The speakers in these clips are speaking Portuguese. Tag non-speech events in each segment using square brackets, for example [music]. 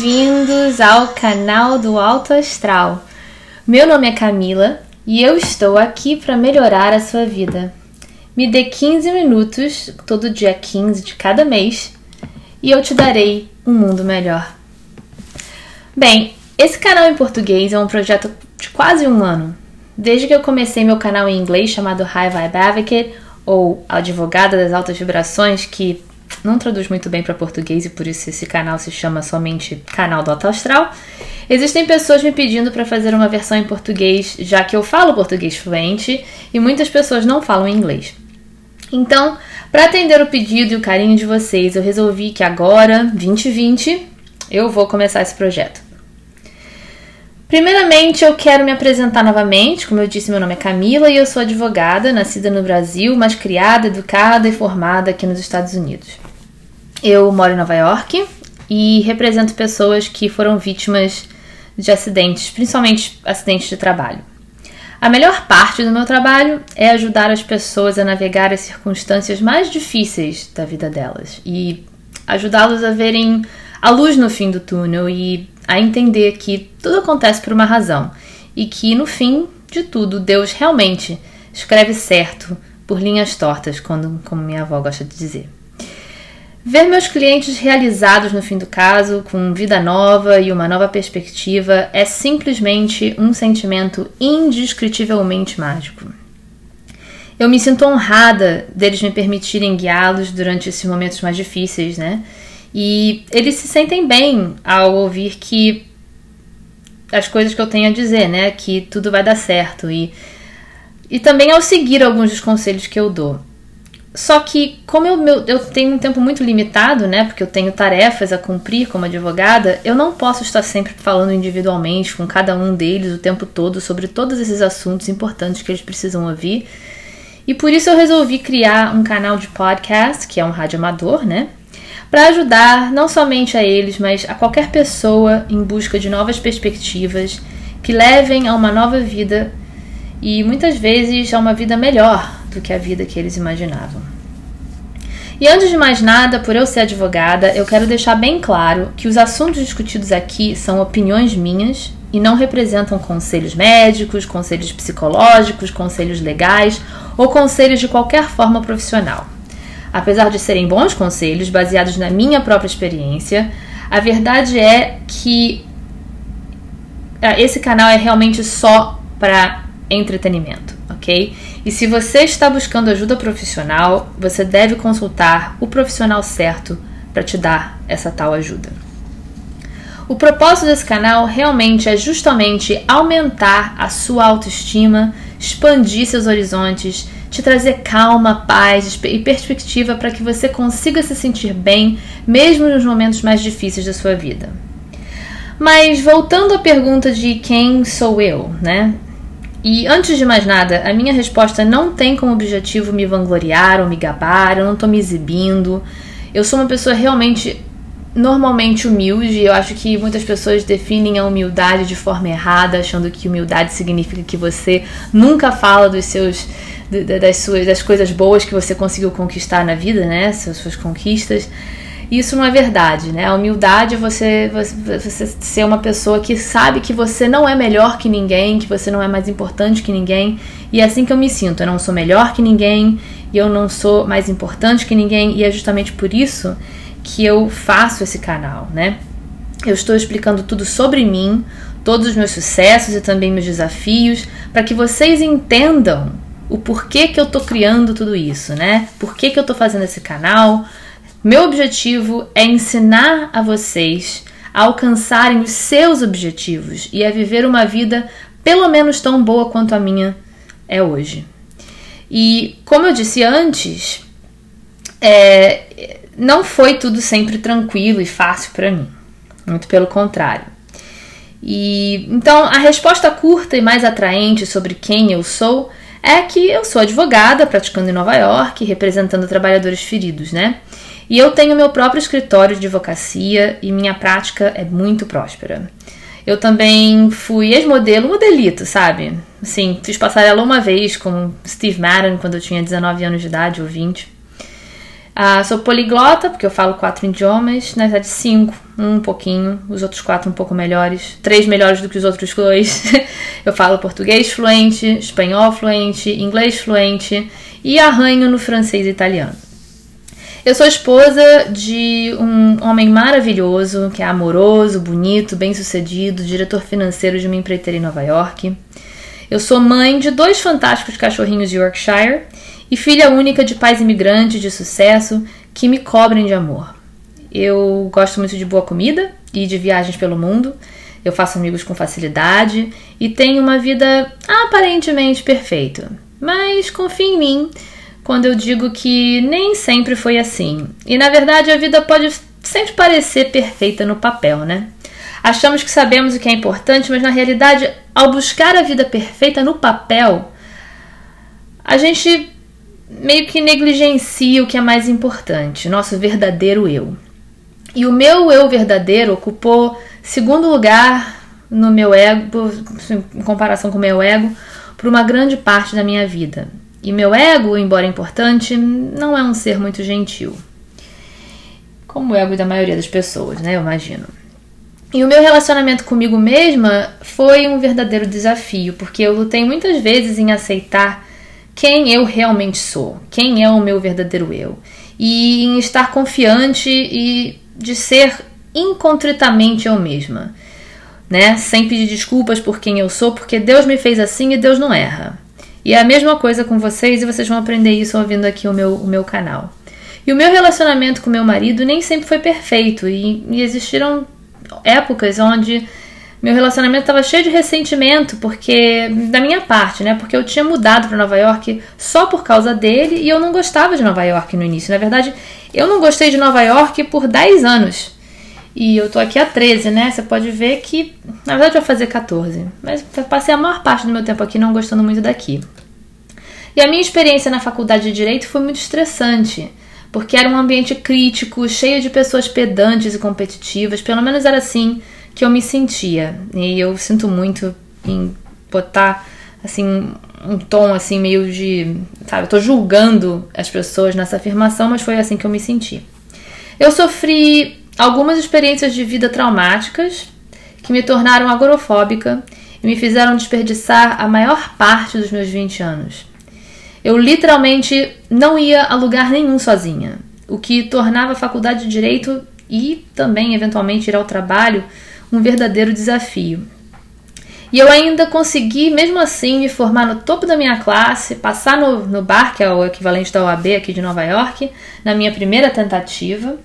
bem-vindos ao canal do Alto Astral. Meu nome é Camila e eu estou aqui para melhorar a sua vida. Me dê 15 minutos, todo dia 15 de cada mês, e eu te darei um mundo melhor. Bem, esse canal em português é um projeto de quase um ano. Desde que eu comecei meu canal em inglês chamado High Vibe Advocate, ou Advogada das Altas Vibrações, que não traduz muito bem para português e por isso esse canal se chama somente Canal do Alto Astral. Existem pessoas me pedindo para fazer uma versão em português, já que eu falo português fluente e muitas pessoas não falam inglês. Então, para atender o pedido e o carinho de vocês, eu resolvi que agora, 2020, eu vou começar esse projeto. Primeiramente, eu quero me apresentar novamente. Como eu disse, meu nome é Camila e eu sou advogada, nascida no Brasil, mas criada, educada e formada aqui nos Estados Unidos. Eu moro em Nova York e represento pessoas que foram vítimas de acidentes, principalmente acidentes de trabalho. A melhor parte do meu trabalho é ajudar as pessoas a navegar as circunstâncias mais difíceis da vida delas e ajudá-los a verem a luz no fim do túnel e a entender que tudo acontece por uma razão e que no fim de tudo Deus realmente escreve certo por linhas tortas, quando, como minha avó gosta de dizer. Ver meus clientes realizados no fim do caso, com vida nova e uma nova perspectiva, é simplesmente um sentimento indescritivelmente mágico. Eu me sinto honrada deles me permitirem guiá-los durante esses momentos mais difíceis, né? E eles se sentem bem ao ouvir que as coisas que eu tenho a dizer, né? Que tudo vai dar certo. E, e também ao seguir alguns dos conselhos que eu dou. Só que, como eu, meu, eu tenho um tempo muito limitado, né? Porque eu tenho tarefas a cumprir como advogada, eu não posso estar sempre falando individualmente com cada um deles o tempo todo sobre todos esses assuntos importantes que eles precisam ouvir. E por isso eu resolvi criar um canal de podcast, que é um rádio amador, né? para ajudar não somente a eles, mas a qualquer pessoa em busca de novas perspectivas que levem a uma nova vida e muitas vezes a uma vida melhor do que a vida que eles imaginavam. E antes de mais nada, por eu ser advogada, eu quero deixar bem claro que os assuntos discutidos aqui são opiniões minhas e não representam conselhos médicos, conselhos psicológicos, conselhos legais ou conselhos de qualquer forma profissional. Apesar de serem bons conselhos baseados na minha própria experiência, a verdade é que ah, esse canal é realmente só para entretenimento, ok? E se você está buscando ajuda profissional, você deve consultar o profissional certo para te dar essa tal ajuda. O propósito desse canal realmente é justamente aumentar a sua autoestima, expandir seus horizontes te trazer calma, paz e perspectiva para que você consiga se sentir bem, mesmo nos momentos mais difíceis da sua vida. Mas voltando à pergunta de quem sou eu, né? E antes de mais nada, a minha resposta não tem como objetivo me vangloriar ou me gabar, eu não estou me exibindo. Eu sou uma pessoa realmente normalmente humilde. Eu acho que muitas pessoas definem a humildade de forma errada, achando que humildade significa que você nunca fala dos seus das suas das coisas boas que você conseguiu conquistar na vida, né? Suas, suas conquistas. Isso não é verdade, né? A humildade é você, você, ser uma pessoa que sabe que você não é melhor que ninguém, que você não é mais importante que ninguém. E é assim que eu me sinto. Eu não sou melhor que ninguém e eu não sou mais importante que ninguém. E é justamente por isso que eu faço esse canal, né? Eu estou explicando tudo sobre mim, todos os meus sucessos e também meus desafios, para que vocês entendam o porquê que eu tô criando tudo isso, né? Por que, que eu tô fazendo esse canal? Meu objetivo é ensinar a vocês a alcançarem os seus objetivos e a viver uma vida pelo menos tão boa quanto a minha é hoje. E como eu disse antes, é, não foi tudo sempre tranquilo e fácil para mim. Muito pelo contrário. E então a resposta curta e mais atraente sobre quem eu sou é que eu sou advogada, praticando em Nova York, representando trabalhadores feridos, né? E eu tenho meu próprio escritório de advocacia e minha prática é muito próspera. Eu também fui ex-modelo, modelito, sabe? Assim, fiz passarela uma vez com Steve Madden quando eu tinha 19 anos de idade ou 20. Ah, sou poliglota, porque eu falo quatro idiomas, na verdade cinco, um pouquinho, os outros quatro um pouco melhores, três melhores do que os outros dois. [laughs] eu falo português fluente, espanhol fluente, inglês fluente e arranho no francês e italiano. Eu sou esposa de um homem maravilhoso, que é amoroso, bonito, bem-sucedido, diretor financeiro de uma empreiteira em Nova York. Eu sou mãe de dois fantásticos cachorrinhos de Yorkshire e filha única de pais imigrantes de sucesso que me cobrem de amor. Eu gosto muito de boa comida e de viagens pelo mundo. Eu faço amigos com facilidade e tenho uma vida aparentemente perfeita. Mas confie em mim quando eu digo que nem sempre foi assim. E na verdade a vida pode sempre parecer perfeita no papel, né? Achamos que sabemos o que é importante, mas na realidade, ao buscar a vida perfeita no papel, a gente meio que negligencia o que é mais importante, nosso verdadeiro eu. E o meu eu verdadeiro ocupou segundo lugar no meu ego, em comparação com o meu ego, por uma grande parte da minha vida. E meu ego, embora importante, não é um ser muito gentil. Como o ego da maioria das pessoas, né? Eu imagino. E o meu relacionamento comigo mesma foi um verdadeiro desafio, porque eu lutei muitas vezes em aceitar quem eu realmente sou, quem é o meu verdadeiro eu, e em estar confiante e de ser incontritamente eu mesma, né? Sem pedir desculpas por quem eu sou, porque Deus me fez assim e Deus não erra. E é a mesma coisa com vocês e vocês vão aprender isso ouvindo aqui o meu, o meu canal. E o meu relacionamento com meu marido nem sempre foi perfeito e, e existiram épocas onde meu relacionamento estava cheio de ressentimento, porque da minha parte, né? Porque eu tinha mudado para Nova York só por causa dele e eu não gostava de Nova York no início. Na verdade, eu não gostei de Nova York por 10 anos. E eu tô aqui há 13, né? Você pode ver que, na verdade, eu vou fazer 14. Mas passei a maior parte do meu tempo aqui não gostando muito daqui. E a minha experiência na faculdade de Direito foi muito estressante, porque era um ambiente crítico, cheio de pessoas pedantes e competitivas, pelo menos era assim que eu me sentia. E eu sinto muito em botar assim um tom assim meio de, sabe, eu tô julgando as pessoas nessa afirmação, mas foi assim que eu me senti. Eu sofri algumas experiências de vida traumáticas que me tornaram agorofóbica e me fizeram desperdiçar a maior parte dos meus 20 anos. Eu literalmente não ia a lugar nenhum sozinha, o que tornava a faculdade de direito e também eventualmente ir ao trabalho um verdadeiro desafio. E eu ainda consegui, mesmo assim, me formar no topo da minha classe, passar no, no bar, que é o equivalente da OAB aqui de Nova York, na minha primeira tentativa,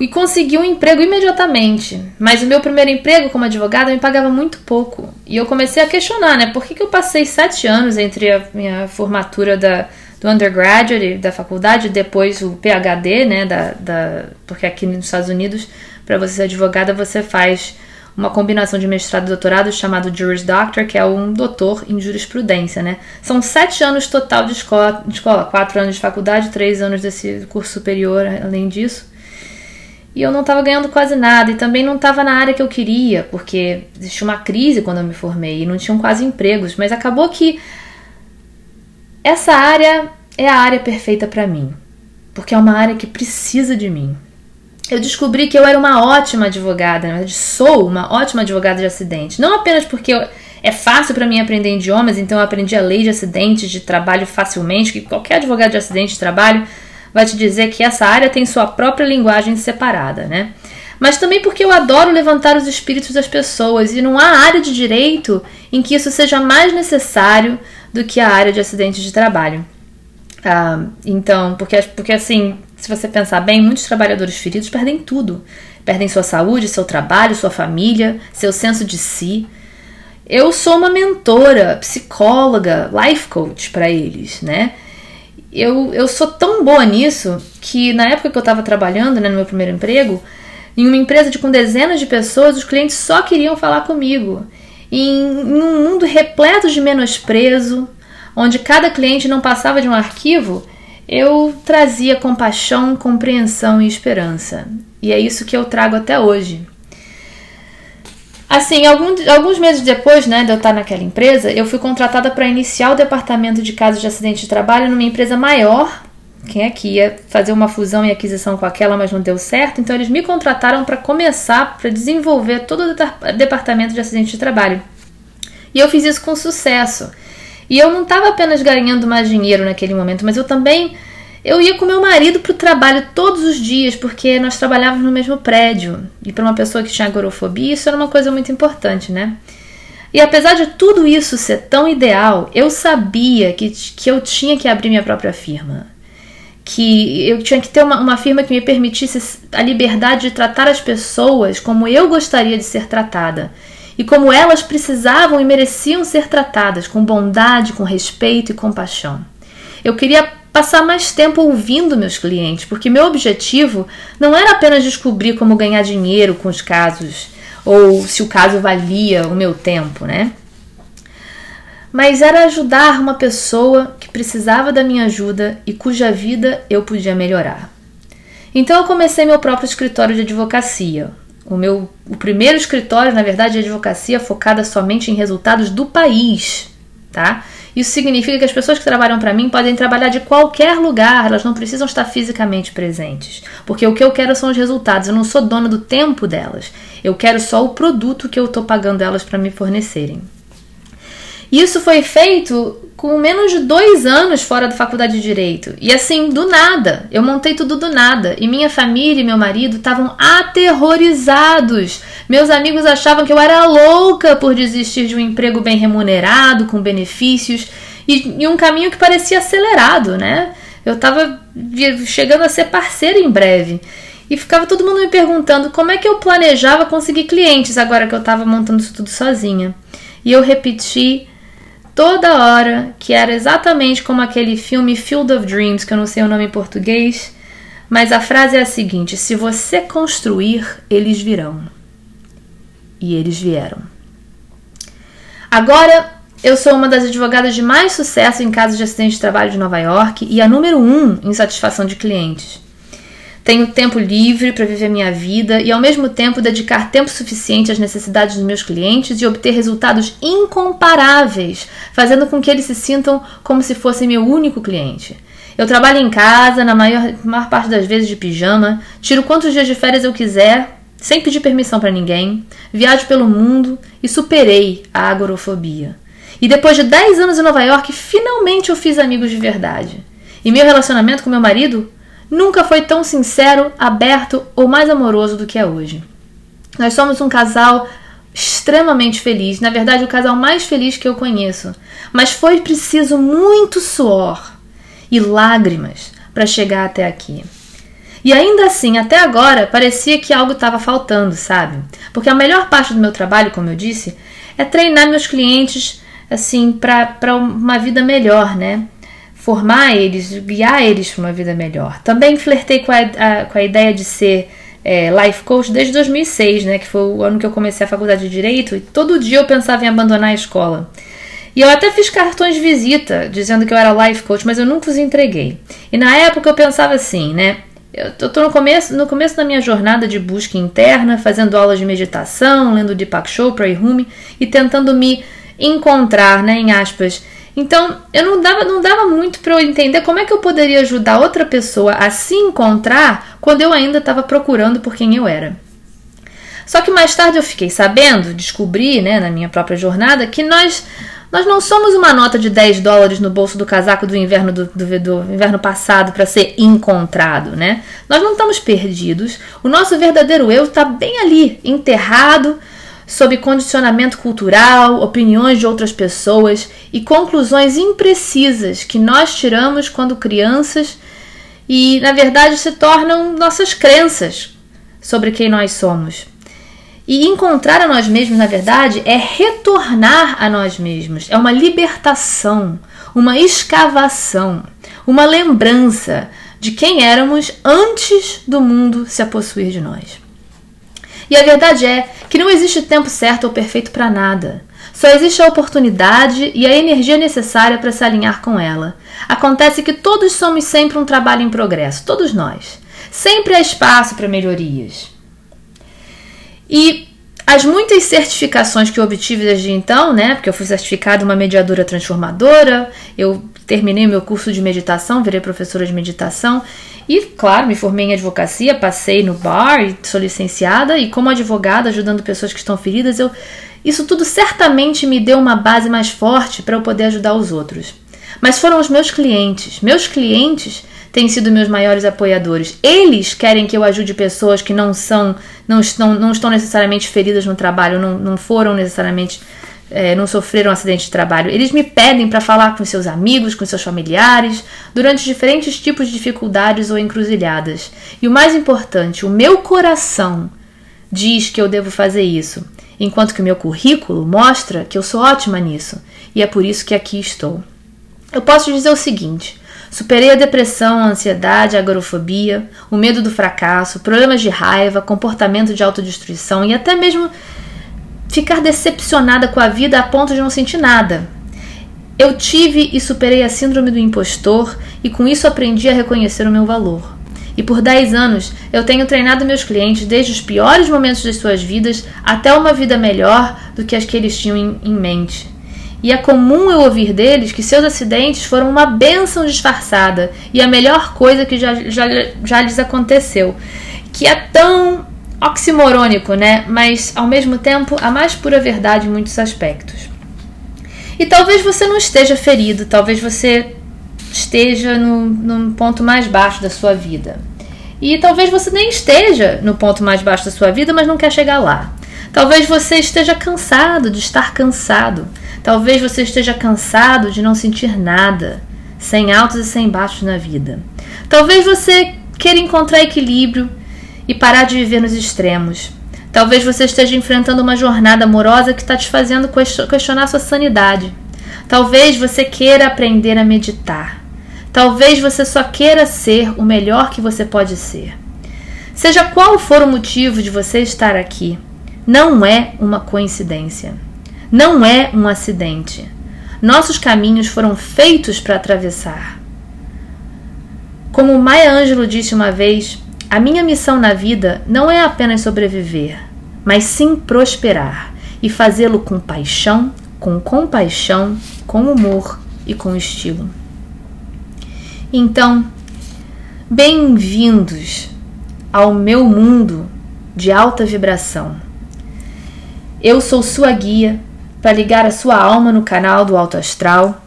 e consegui um emprego imediatamente. Mas o meu primeiro emprego como advogada me pagava muito pouco. E eu comecei a questionar, né? Por que, que eu passei sete anos entre a minha formatura da, do undergraduate, da faculdade, depois o PhD, né? Da, da, porque aqui nos Estados Unidos para você ser advogada, você faz uma combinação de mestrado e doutorado chamado Juris Doctor, que é um doutor em jurisprudência, né? São sete anos total de escola, de escola, quatro anos de faculdade, três anos desse curso superior, além disso. E eu não estava ganhando quase nada e também não estava na área que eu queria, porque existia uma crise quando eu me formei e não tinham quase empregos, mas acabou que essa área é a área perfeita para mim, porque é uma área que precisa de mim eu descobri que eu era uma ótima advogada, na verdade, sou uma ótima advogada de acidente. Não apenas porque eu, é fácil para mim aprender idiomas, então eu aprendi a lei de acidentes de trabalho facilmente, que qualquer advogado de acidente de trabalho vai te dizer que essa área tem sua própria linguagem separada, né? Mas também porque eu adoro levantar os espíritos das pessoas e não há área de direito em que isso seja mais necessário do que a área de acidentes de trabalho. Ah, então, porque, porque assim, se você pensar bem, muitos trabalhadores feridos perdem tudo. Perdem sua saúde, seu trabalho, sua família, seu senso de si. Eu sou uma mentora, psicóloga, life coach para eles, né? Eu, eu sou tão boa nisso que na época que eu estava trabalhando, né, no meu primeiro emprego, em uma empresa de, com dezenas de pessoas, os clientes só queriam falar comigo. Em, em um mundo repleto de menosprezo, onde cada cliente não passava de um arquivo, eu trazia compaixão, compreensão e esperança. E é isso que eu trago até hoje. Assim, alguns, alguns meses depois né, de eu estar naquela empresa, eu fui contratada para iniciar o departamento de casos de acidente de trabalho numa empresa maior, quem é que ia fazer uma fusão e aquisição com aquela, mas não deu certo. Então eles me contrataram para começar, para desenvolver todo o departamento de acidente de trabalho. E eu fiz isso com sucesso. E eu não estava apenas ganhando mais dinheiro naquele momento, mas eu também eu ia com meu marido para o trabalho todos os dias, porque nós trabalhávamos no mesmo prédio. E para uma pessoa que tinha agorofobia, isso era uma coisa muito importante, né? E apesar de tudo isso ser tão ideal, eu sabia que, que eu tinha que abrir minha própria firma. Que eu tinha que ter uma, uma firma que me permitisse a liberdade de tratar as pessoas como eu gostaria de ser tratada e como elas precisavam e mereciam ser tratadas, com bondade, com respeito e compaixão. Eu queria passar mais tempo ouvindo meus clientes, porque meu objetivo não era apenas descobrir como ganhar dinheiro com os casos ou se o caso valia o meu tempo, né? Mas era ajudar uma pessoa que precisava da minha ajuda e cuja vida eu podia melhorar. Então eu comecei meu próprio escritório de advocacia, o meu o primeiro escritório, na verdade, de advocacia focada somente em resultados do país, tá? Isso significa que as pessoas que trabalham para mim podem trabalhar de qualquer lugar, elas não precisam estar fisicamente presentes, porque o que eu quero são os resultados. Eu não sou dona do tempo delas. Eu quero só o produto que eu estou pagando elas para me fornecerem. Isso foi feito com menos de dois anos fora da faculdade de direito. E assim, do nada. Eu montei tudo do nada. E minha família e meu marido estavam aterrorizados. Meus amigos achavam que eu era louca por desistir de um emprego bem remunerado, com benefícios e, e um caminho que parecia acelerado, né? Eu estava chegando a ser parceira em breve. E ficava todo mundo me perguntando como é que eu planejava conseguir clientes agora que eu estava montando isso tudo sozinha. E eu repeti toda hora, que era exatamente como aquele filme Field of Dreams, que eu não sei o nome em português, mas a frase é a seguinte: se você construir, eles virão. E eles vieram. Agora, eu sou uma das advogadas de mais sucesso em casos de acidente de trabalho de Nova York e a número um em satisfação de clientes. Tenho tempo livre para viver minha vida e, ao mesmo tempo, dedicar tempo suficiente às necessidades dos meus clientes e obter resultados incomparáveis, fazendo com que eles se sintam como se fossem meu único cliente. Eu trabalho em casa, na maior, maior parte das vezes de pijama, tiro quantos dias de férias eu quiser, sem pedir permissão para ninguém, viajo pelo mundo e superei a agorofobia. E depois de 10 anos em Nova York, finalmente eu fiz amigos de verdade. E meu relacionamento com meu marido nunca foi tão sincero, aberto ou mais amoroso do que é hoje. Nós somos um casal extremamente feliz, na verdade, o casal mais feliz que eu conheço. Mas foi preciso muito suor e lágrimas para chegar até aqui. E ainda assim, até agora, parecia que algo estava faltando, sabe? Porque a melhor parte do meu trabalho, como eu disse, é treinar meus clientes assim para uma vida melhor, né? Formar eles, guiar eles para uma vida melhor. Também flertei com a, a, com a ideia de ser é, life coach desde 2006, né, que foi o ano que eu comecei a faculdade de direito, e todo dia eu pensava em abandonar a escola. E eu até fiz cartões de visita dizendo que eu era life coach, mas eu nunca os entreguei. E na época eu pensava assim, né? Eu tô no começo, no começo da minha jornada de busca interna, fazendo aulas de meditação, lendo Deepak Chopra e Rumi e tentando me encontrar, né, em aspas, então, eu não dava, não dava muito para eu entender como é que eu poderia ajudar outra pessoa a se encontrar quando eu ainda estava procurando por quem eu era. Só que mais tarde eu fiquei sabendo, descobri, né, na minha própria jornada, que nós nós não somos uma nota de 10 dólares no bolso do casaco do inverno do, do, do inverno passado para ser encontrado, né? Nós não estamos perdidos. O nosso verdadeiro eu está bem ali, enterrado, sob condicionamento cultural, opiniões de outras pessoas e conclusões imprecisas que nós tiramos quando crianças e, na verdade, se tornam nossas crenças sobre quem nós somos. E encontrar a nós mesmos, na verdade, é retornar a nós mesmos, é uma libertação, uma escavação, uma lembrança de quem éramos antes do mundo se apossuir de nós. E a verdade é que não existe tempo certo ou perfeito para nada. Só existe a oportunidade e a energia necessária para se alinhar com ela. Acontece que todos somos sempre um trabalho em progresso, todos nós. Sempre há espaço para melhorias. E As muitas certificações que eu obtive desde então, né? Porque eu fui certificada uma mediadora transformadora, eu terminei meu curso de meditação, virei professora de meditação e, claro, me formei em advocacia, passei no bar, sou licenciada e como advogada ajudando pessoas que estão feridas, eu isso tudo certamente me deu uma base mais forte para eu poder ajudar os outros. Mas foram os meus clientes. Meus clientes têm sido meus maiores apoiadores. Eles querem que eu ajude pessoas que não são, não estão, não estão necessariamente feridas no trabalho, não, não foram necessariamente, é, não sofreram um acidente de trabalho. Eles me pedem para falar com seus amigos, com seus familiares, durante diferentes tipos de dificuldades ou encruzilhadas. E o mais importante, o meu coração diz que eu devo fazer isso, enquanto que o meu currículo mostra que eu sou ótima nisso. E é por isso que aqui estou. Eu posso dizer o seguinte: superei a depressão, a ansiedade, a agorafobia, o medo do fracasso, problemas de raiva, comportamento de autodestruição e até mesmo ficar decepcionada com a vida a ponto de não sentir nada. Eu tive e superei a síndrome do impostor e com isso aprendi a reconhecer o meu valor. E por 10 anos eu tenho treinado meus clientes desde os piores momentos das suas vidas até uma vida melhor do que as que eles tinham em, em mente. E é comum eu ouvir deles que seus acidentes foram uma bênção disfarçada e a melhor coisa que já, já, já lhes aconteceu. Que é tão oximorônico, né? Mas ao mesmo tempo a mais pura verdade em muitos aspectos. E talvez você não esteja ferido, talvez você esteja no, num ponto mais baixo da sua vida. E talvez você nem esteja no ponto mais baixo da sua vida, mas não quer chegar lá. Talvez você esteja cansado de estar cansado. Talvez você esteja cansado de não sentir nada, sem altos e sem baixos na vida. Talvez você queira encontrar equilíbrio e parar de viver nos extremos. Talvez você esteja enfrentando uma jornada amorosa que está te fazendo questionar sua sanidade. Talvez você queira aprender a meditar. Talvez você só queira ser o melhor que você pode ser. Seja qual for o motivo de você estar aqui, não é uma coincidência. Não é um acidente. Nossos caminhos foram feitos para atravessar. Como Maya Angelou disse uma vez, a minha missão na vida não é apenas sobreviver, mas sim prosperar e fazê-lo com paixão, com compaixão, com humor e com estilo. Então, bem-vindos ao meu mundo de alta vibração. Eu sou sua guia para ligar a sua alma no canal do Alto Astral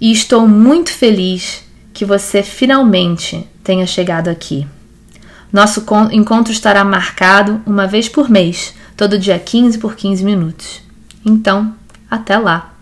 e estou muito feliz que você finalmente tenha chegado aqui. Nosso encontro estará marcado uma vez por mês, todo dia 15 por 15 minutos. Então, até lá!